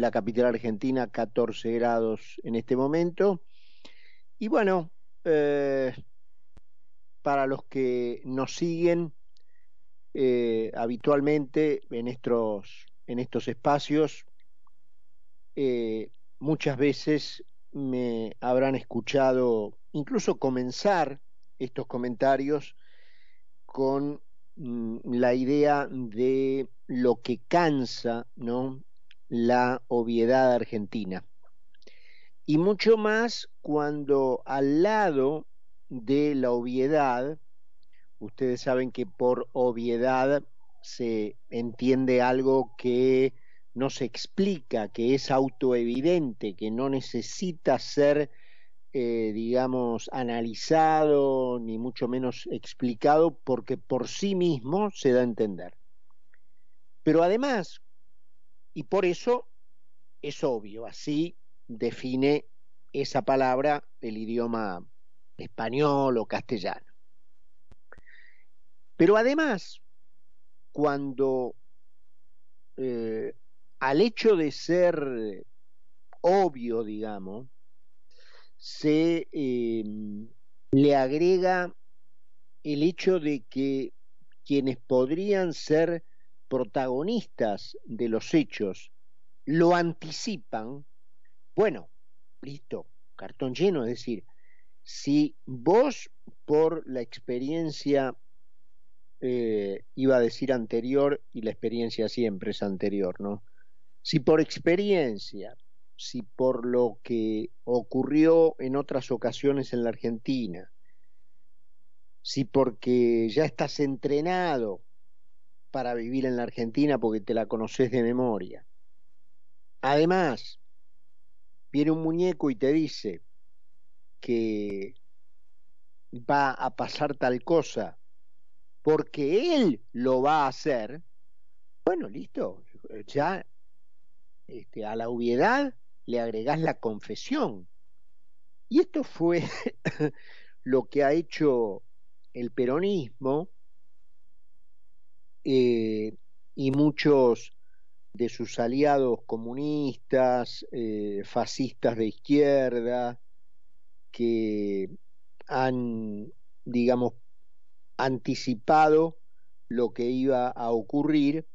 la capital argentina 14 grados en este momento. Y bueno, eh, para los que nos siguen eh, habitualmente en estos, en estos espacios, eh, muchas veces me habrán escuchado incluso comenzar estos comentarios con mm, la idea de lo que cansa, ¿no? La obviedad argentina. Y mucho más cuando al lado de la obviedad, ustedes saben que por obviedad se entiende algo que no se explica, que es autoevidente, que no necesita ser, eh, digamos, analizado, ni mucho menos explicado, porque por sí mismo se da a entender. Pero además, y por eso es obvio, así define esa palabra el idioma español o castellano. Pero además, cuando eh, al hecho de ser obvio, digamos, se em, le agrega el hecho de que quienes podrían ser protagonistas de los hechos lo anticipan, bueno, listo, cartón lleno, es decir, si vos por la experiencia, eh, iba a decir anterior, y la experiencia siempre es anterior, ¿no? Si por experiencia, si por lo que ocurrió en otras ocasiones en la Argentina, si porque ya estás entrenado para vivir en la Argentina porque te la conoces de memoria. Además, viene un muñeco y te dice que va a pasar tal cosa porque él lo va a hacer, bueno, listo, ya este, a la obviedad le agregás la confesión. Y esto fue lo que ha hecho el peronismo eh, y muchos de sus aliados comunistas, eh, fascistas de izquierda, que han, digamos, anticipado lo que iba a ocurrir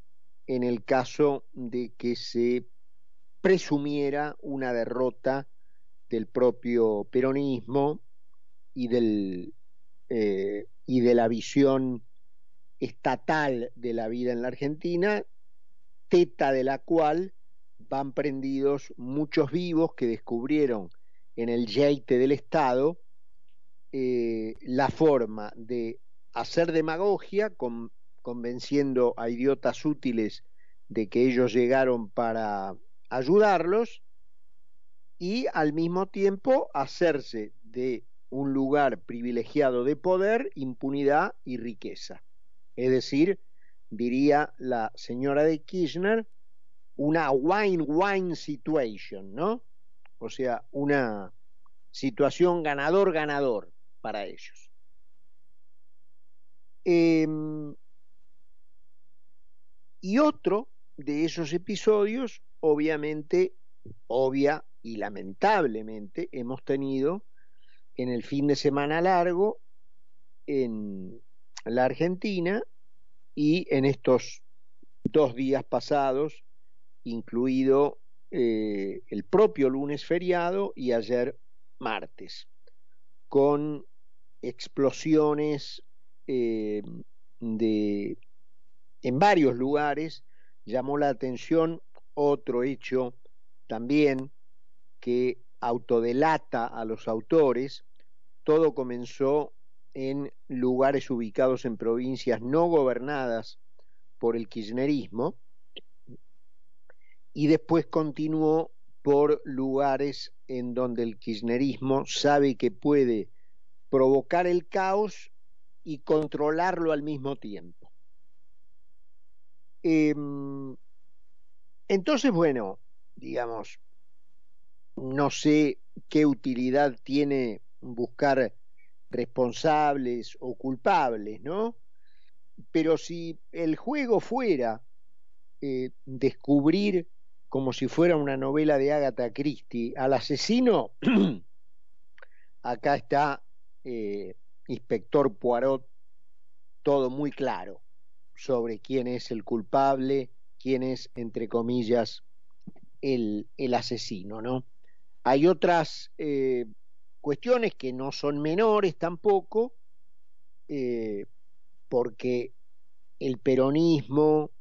en el caso de que se presumiera una derrota del propio peronismo y, del, eh, y de la visión estatal de la vida en la Argentina, teta de la cual van prendidos muchos vivos que descubrieron en el yeite del Estado eh, la forma de hacer demagogia convenciendo a idiotas útiles de que ellos llegaron para ayudarlos y al mismo tiempo hacerse de un lugar privilegiado de poder, impunidad y riqueza. Es decir, diría la señora de Kirchner, una wine-wine situation, ¿no? O sea, una situación ganador-ganador para ellos. Em, y otro de esos episodios obviamente, obvia y lamentablemente, hemos tenido en el fin de semana largo en la Argentina y en estos dos días pasados, incluido eh, el propio lunes feriado y ayer martes, con explosiones eh, de, en varios lugares, llamó la atención otro hecho también que autodelata a los autores. Todo comenzó en lugares ubicados en provincias no gobernadas por el kirchnerismo y después continuó por lugares en donde el kirchnerismo sabe que puede provocar el caos y controlarlo al mismo tiempo. Eh, entonces, bueno, digamos, no sé qué utilidad tiene buscar responsables o culpables, ¿no? Pero si el juego fuera eh, descubrir como si fuera una novela de Agatha Christie. Al asesino, acá está eh, Inspector Poirot, todo muy claro sobre quién es el culpable, quién es, entre comillas, el, el asesino, ¿no? Hay otras eh, cuestiones que no son menores tampoco, eh, porque el peronismo,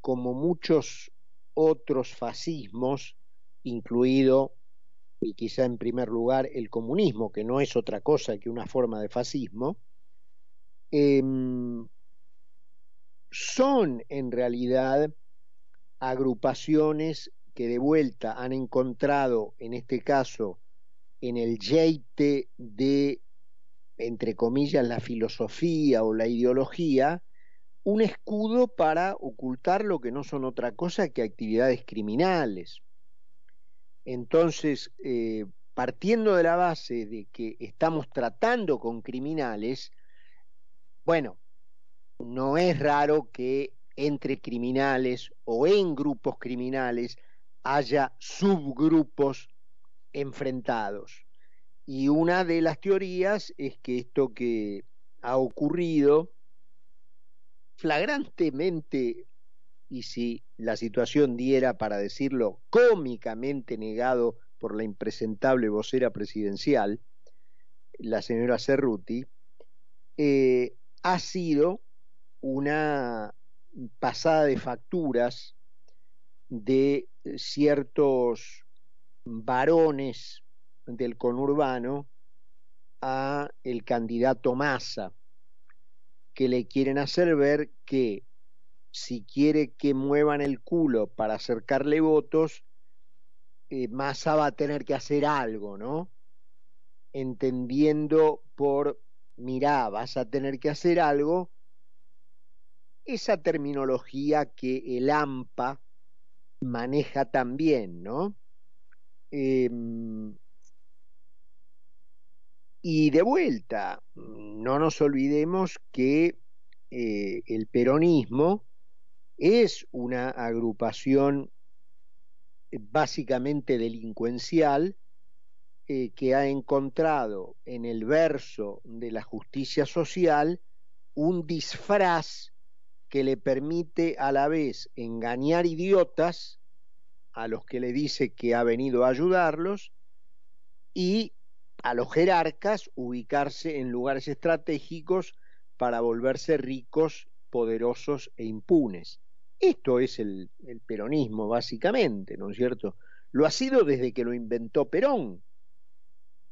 como muchos otros fascismos, incluido y quizá en primer lugar el comunismo, que no es otra cosa que una forma de fascismo, eh, son en realidad agrupaciones que de vuelta han encontrado, en este caso, en el yeite de, entre comillas, la filosofía o la ideología, un escudo para ocultar lo que no son otra cosa que actividades criminales. Entonces, eh, partiendo de la base de que estamos tratando con criminales, bueno, no es raro que entre criminales o en grupos criminales haya subgrupos enfrentados. Y una de las teorías es que esto que ha ocurrido flagrantemente, y si la situación diera para decirlo cómicamente negado por la impresentable vocera presidencial, la señora Cerruti, eh, ha sido una pasada de facturas de ciertos varones del conurbano a el candidato Massa, que le quieren hacer ver que si quiere que muevan el culo para acercarle votos, eh, Massa va a tener que hacer algo, ¿no? Entendiendo por, mirá, vas a tener que hacer algo, esa terminología que el AMPA maneja también, ¿no? Em, y de vuelta, no nos olvidemos que eh, el peronismo es una agrupación básicamente delincuencial eh, que ha encontrado en el verso de la justicia social un disfraz que le permite a la vez engañar idiotas a los que le dice que ha venido a ayudarlos y a los jerarcas ubicarse en lugares estratégicos para volverse ricos, poderosos e impunes. Esto es el, peronismo, básicamente, ¿no es cierto? Lo ha sido desde que lo inventó Perón,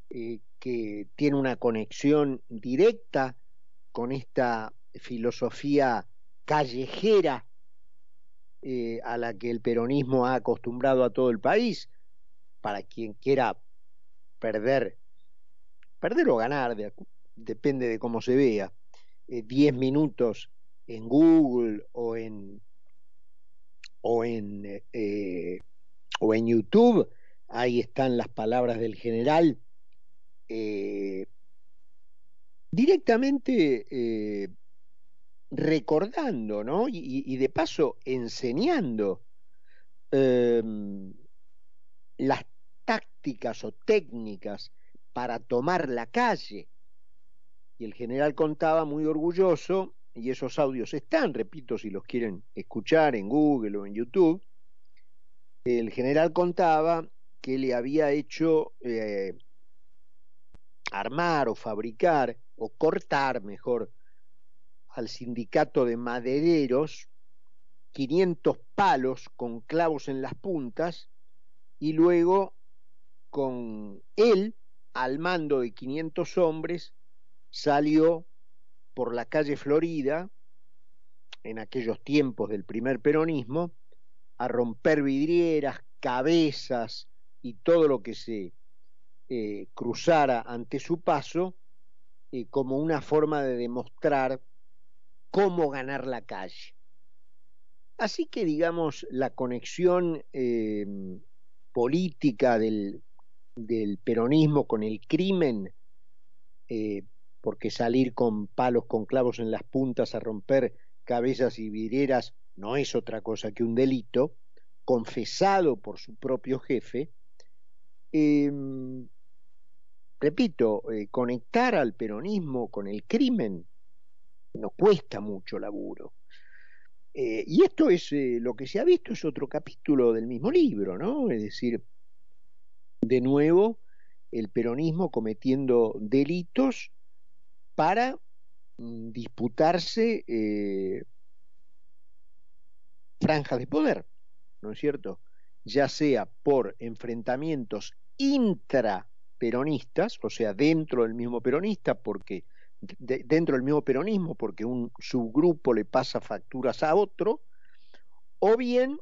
eh, que tiene una conexión directa con esta filosofía callejera eh, a la que el peronismo ha acostumbrado a todo el país, para quien quiera perder, perder o ganar, de, depende de cómo se vea, 10 eh, minutos en Google o en o en eh, o en YouTube, ahí están las palabras del general. Directamente recordando, ¿no? Y, de paso enseñando eh, las tácticas o técnicas para tomar la calle. Y el general contaba muy orgulloso, y esos audios están, repito, si los quieren escuchar en Google o en YouTube, el general contaba que le había hecho eh, armar o fabricar o cortar, mejor, al sindicato de madereros 500 palos con clavos en las puntas y luego con él al mando de 500 hombres salió por la calle Florida en aquellos tiempos del primer peronismo a romper vidrieras, cabezas y todo lo que se eh, cruzara ante su paso eh, como una forma de demostrar cómo ganar la calle. Así que, digamos, la conexión eh, política del, peronismo con el crimen, eh, porque salir con palos con clavos en las puntas a romper cabezas y vidrieras no es otra cosa que un delito, confesado por su propio jefe, em, repito, eh, conectar al peronismo con el crimen nos cuesta mucho laburo. Eh, y esto es eh, lo que se ha visto, es otro capítulo del mismo libro, ¿no? Es decir, de nuevo, el peronismo cometiendo delitos para mm, disputarse franjas de poder, ¿no es cierto? Ya sea por enfrentamientos intraperonistas, o sea, dentro del mismo peronista, porque dentro del mismo peronismo, porque un subgrupo le pasa facturas a otro, o bien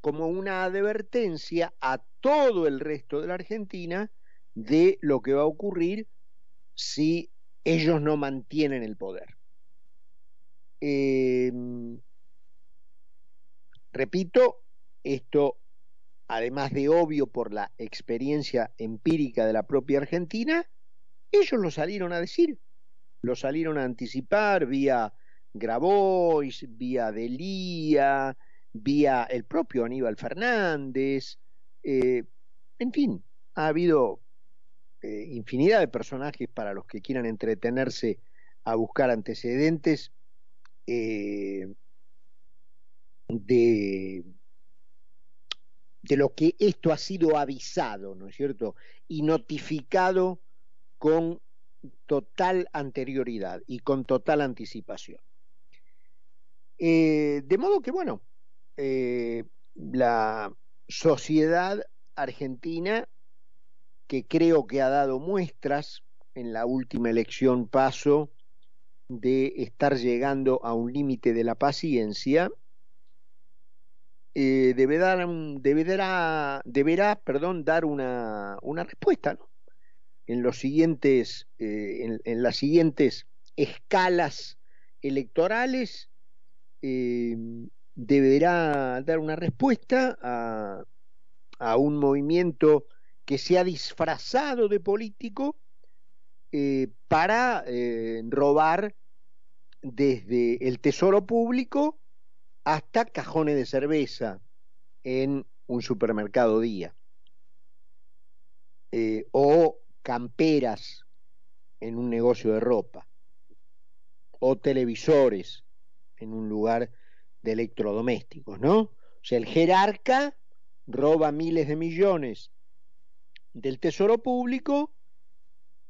como una advertencia a todo el resto de la Argentina de lo que va a ocurrir si ellos no mantienen el poder. Eh, Repito, esto, además de obvio por la experiencia empírica de la propia Argentina, ellos lo salieron a decir, lo salieron a anticipar vía Grabois, vía Delía, vía el propio Aníbal Fernández, eh, en fin, ha habido eh, infinidad de personajes para los que quieran entretenerse a buscar antecedentes. Eh, de, de lo que esto ha sido avisado, ¿no es cierto? Y notificado con total anterioridad y con total anticipación. Eh, de modo que, bueno, eh, la sociedad argentina, que creo que ha dado muestras en la última elección paso de estar llegando a un límite de la paciencia, eh, deberá, deberá perdón, dar una, una respuesta ¿no? Eh, en, las siguientes escalas electorales. Eh, deberá dar una respuesta a, un movimiento que se ha disfrazado de político para robar desde el tesoro público hasta cajones de cerveza en un supermercado día, eh, o camperas en un negocio de ropa, o televisores en un lugar de electrodomésticos, ¿no? O sea, el jerarca roba miles de millones del tesoro público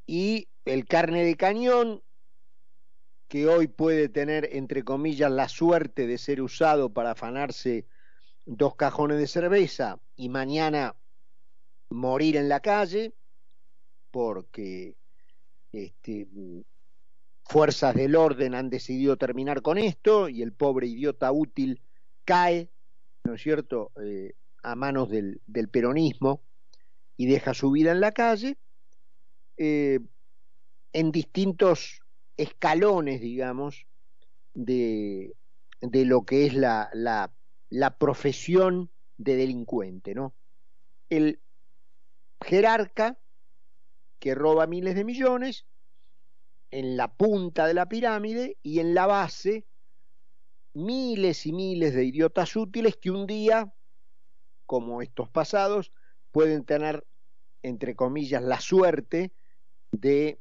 y el carne de cañón que hoy puede tener, entre comillas, la suerte de ser usado para afanarse dos cajones de cerveza y mañana morir en la calle, porque este, fuerzas del orden han decidido terminar con esto y el pobre idiota útil cae, ¿no es cierto?, eh, a manos del, peronismo y deja su vida en la calle, eh, en distintos escalones, digamos, de, lo que es la, la, la, profesión de delincuente, ¿no? El jerarca que roba miles de millones en la punta de la pirámide y en la base miles y miles de idiotas útiles que un día, como estos pasados, pueden tener, entre comillas, la suerte de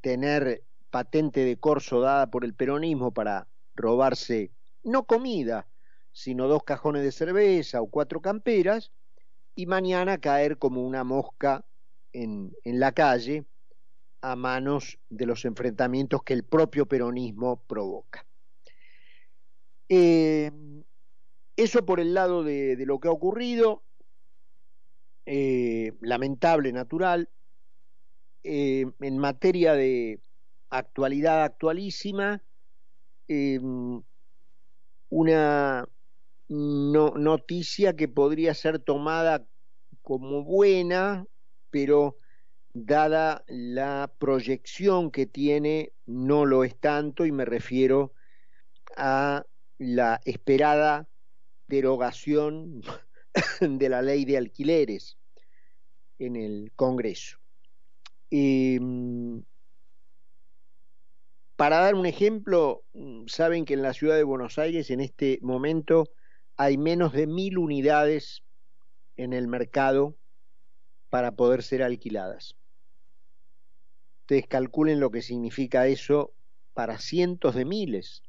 tener patente de corso dada por el peronismo para robarse no comida, sino dos cajones de cerveza o cuatro camperas, y mañana caer como una mosca en, la calle a manos de los enfrentamientos que el propio peronismo provoca. Eh, eso por el lado de, lo que ha ocurrido, eh, lamentable, natural. Eh, en materia de, actualidad actualísima, una noticia que podría ser tomada como buena, pero dada la proyección que tiene, no lo es tanto y me refiero a la esperada derogación de la ley de alquileres en el Congreso. Em, para dar un ejemplo, mm, saben que en la ciudad de Buenos Aires en este momento hay menos de mil unidades en el mercado para poder ser alquiladas. Ustedes calculen lo que significa eso para cientos de miles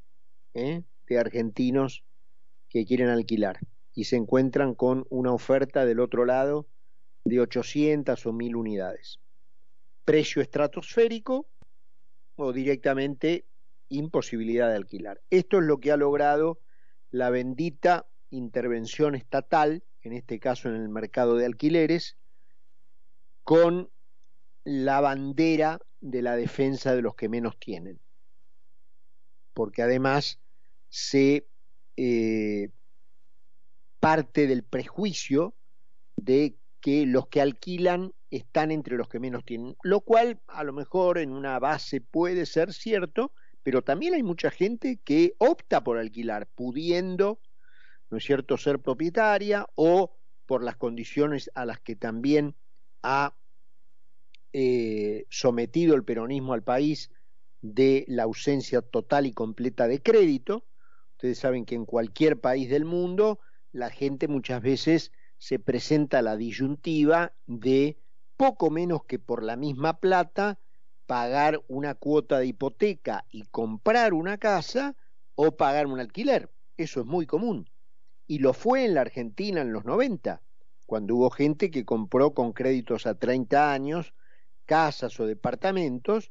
¿eh? de argentinos que quieren alquilar y se encuentran con una oferta del otro lado de 800 o 1000 unidades. Precio estratosférico o directamente imposibilidad de alquilar. Esto es lo que ha logrado la bendita intervención estatal, en este caso en el mercado de alquileres, con la bandera de la defensa de los que menos tienen. Porque además se eh, parte del prejuicio de que los que alquilan están entre los que menos tienen, lo cual a lo mejor en una base puede ser cierto, pero también hay mucha gente que opta por alquilar, pudiendo, ¿no es cierto?, ser propietaria o por las condiciones a las que también ha eh, sometido el peronismo al país de la ausencia total y completa de crédito. Ustedes saben que en cualquier país del mundo la gente muchas veces se presenta la disyuntiva de poco menos que por la misma plata pagar una cuota de hipoteca y comprar una casa o pagar un alquiler. Eso es muy común. Y lo fue en la Argentina en los 90, cuando hubo gente que compró con créditos a 30 años casas o departamentos,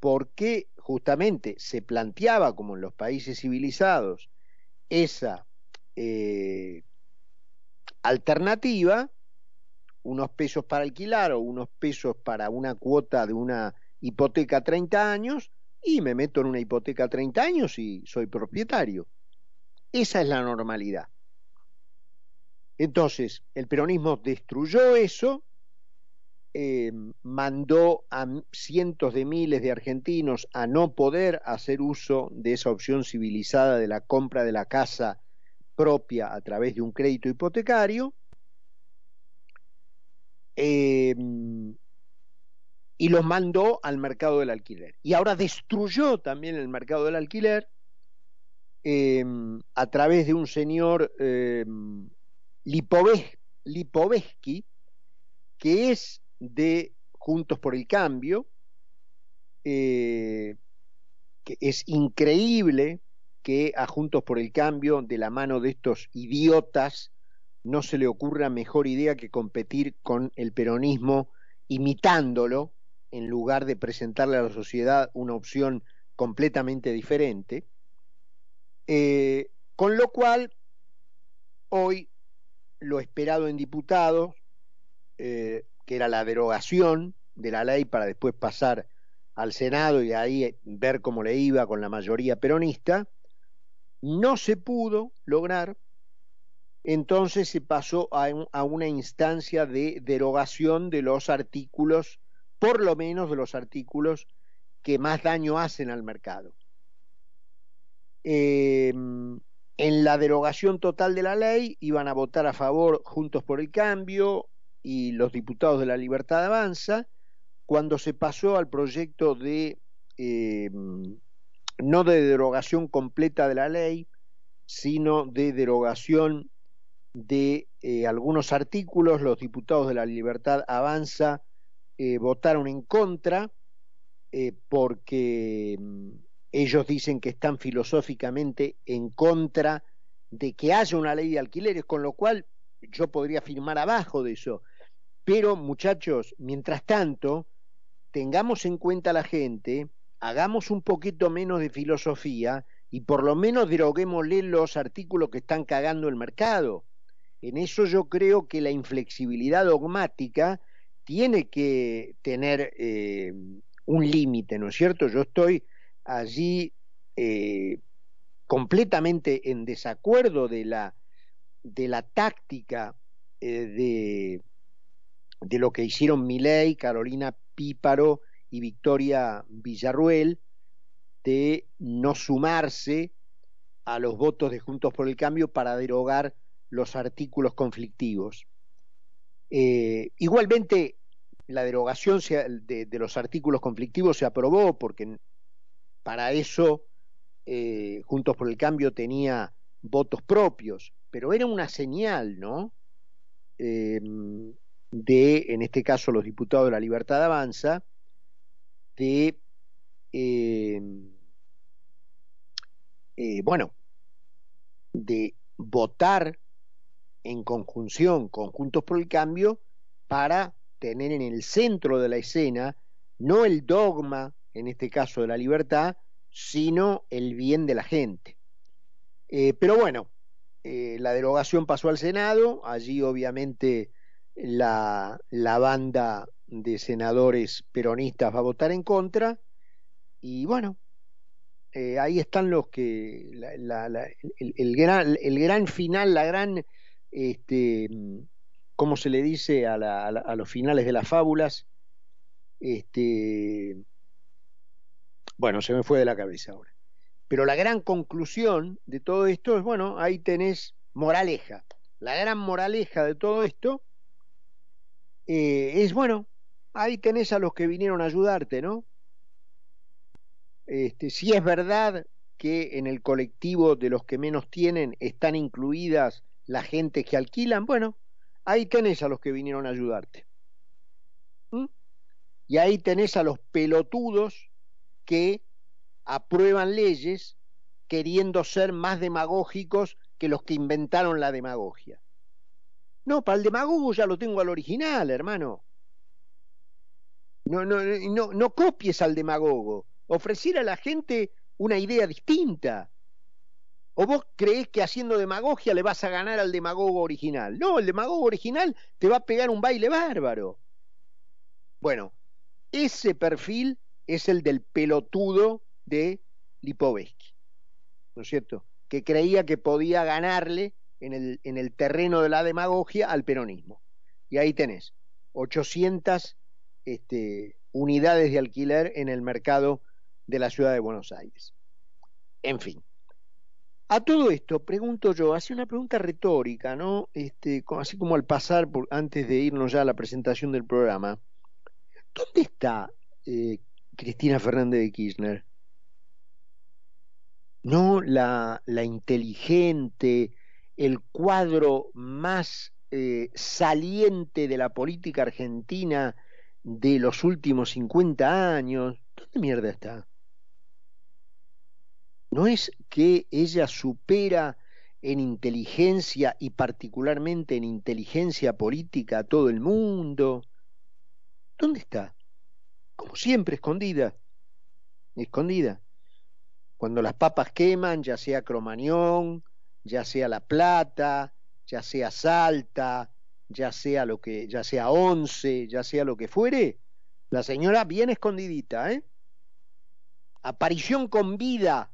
porque justamente se planteaba, como en los países civilizados, esa eh, alternativa, unos pesos para alquilar o unos pesos para una cuota de una hipoteca a 30 años y me meto en una hipoteca a 30 años y soy propietario. Esa es la normalidad. Entonces, el peronismo destruyó eso, eh, mandó a cientos de miles de argentinos a no poder hacer uso de esa opción civilizada de la compra de la casa propia a través de un crédito hipotecario eh, y los mandó al mercado del alquiler. Y ahora destruyó también el mercado del alquiler eh, a través de un señor eh, Lipovetsky, que es de Juntos por el Cambio, que es increíble que a Juntos por el Cambio, de la mano de estos idiotas, no se le ocurra mejor idea que competir con el peronismo imitándolo en lugar de presentarle a la sociedad una opción completamente diferente. Eh, con lo cual, hoy lo esperado en diputados, eh, que era la derogación de la ley para después pasar al Senado y ahí ver cómo le iba con la mayoría peronista, no se pudo lograr, entonces se pasó a, una instancia de derogación de los artículos, por lo menos de los artículos que más daño hacen al mercado. Em, en la derogación total de la ley iban a votar a favor Juntos por el Cambio y los diputados de la Libertad Avanza, cuando se pasó al proyecto de em, no de derogación completa de la ley, sino de derogación de eh, algunos artículos. Los diputados de la Libertad Avanza eh, votaron en contra eh, porque mm, ellos dicen que están filosóficamente en contra de que haya una ley de alquileres, con lo cual yo podría firmar abajo de eso. Pero muchachos, mientras tanto, tengamos en cuenta la gente hagamos un poquito menos de filosofía y por lo menos deroguémosle los artículos que están cagando el mercado. En eso yo creo que la inflexibilidad dogmática tiene que tener eh, un límite, ¿no es cierto? Yo estoy allí eh, completamente en desacuerdo de la, de la táctica eh, de, de lo que hicieron Milei, Carolina Píparo y Victoria Villarruel de no sumarse a los votos de Juntos por el Cambio para derogar los artículos conflictivos. Eh, igualmente, la derogación de, los artículos conflictivos se aprobó porque para eso eh, Juntos por el Cambio tenía votos propios, pero era una señal, ¿no? Em, de, en este caso, los diputados de la Libertad Avanza, de, em, eh, bueno, de votar en conjunción, conjuntos por el cambio, para tener en el centro de la escena no el dogma, en este caso de la libertad, sino el bien de la gente. Eh, pero bueno, eh, la derogación pasó al Senado, allí obviamente la, la, banda de senadores peronistas va a votar en contra, y bueno, eh, ahí están los que, el, gran, el gran final, la gran, este, ¿cómo se le dice a, a los finales de las fábulas? Este, bueno, se me fue de la cabeza ahora. Pero la gran conclusión de todo esto es, bueno, ahí tenés moraleja. La gran moraleja de todo esto eh, es, bueno, ahí tenés a los que vinieron a ayudarte, ¿no? Este, si es verdad que en el colectivo de los que menos tienen están incluidas la gente que alquilan, bueno, ahí tenés a los que vinieron a ayudarte. ¿Mm? Y ahí tenés a los pelotudos que aprueban leyes queriendo ser más demagógicos que los que inventaron la demagogia. No, para el demagogo ya lo tengo al original, hermano. No, no, no, no copies al demagogo. Ofrecer a la gente una idea distinta. ¿O vos creés que haciendo demagogia le vas a ganar al demagogo original? No, el demagogo original te va a pegar un baile bárbaro. Bueno, ese perfil es el del pelotudo de Lipovetsky, ¿no es cierto? Que creía que podía ganarle en el, en el terreno de la demagogia al peronismo. Y ahí tenés 800 este, unidades de alquiler en el mercado de la ciudad de Buenos Aires. En fin. A todo esto, pregunto yo, hace una pregunta retórica, ¿no? Este, así como al pasar, por, antes de irnos ya a la presentación del programa, ¿dónde está eh, Cristina Fernández de Kirchner? ¿no? La, la inteligente, el cuadro más eh, saliente de la política argentina de los últimos 50 años. ¿Dónde mierda está? ¿No es que ella supera en inteligencia y particularmente en inteligencia política a todo el mundo? ¿Dónde está? Como siempre, escondida. Escondida cuando las papas queman, ya sea Cromañón, ya sea La Plata, ya sea Salta, ya sea lo que, ya sea Once, ya sea lo que fuere, la señora bien escondidita, ¿eh? Aparición con vida,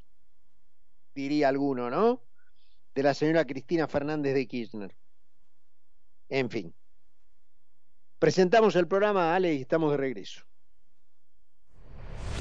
diría alguno, ¿no? De la señora Cristina Fernández de Kirchner. En fin. Presentamos el programa, Ale, y estamos de regreso.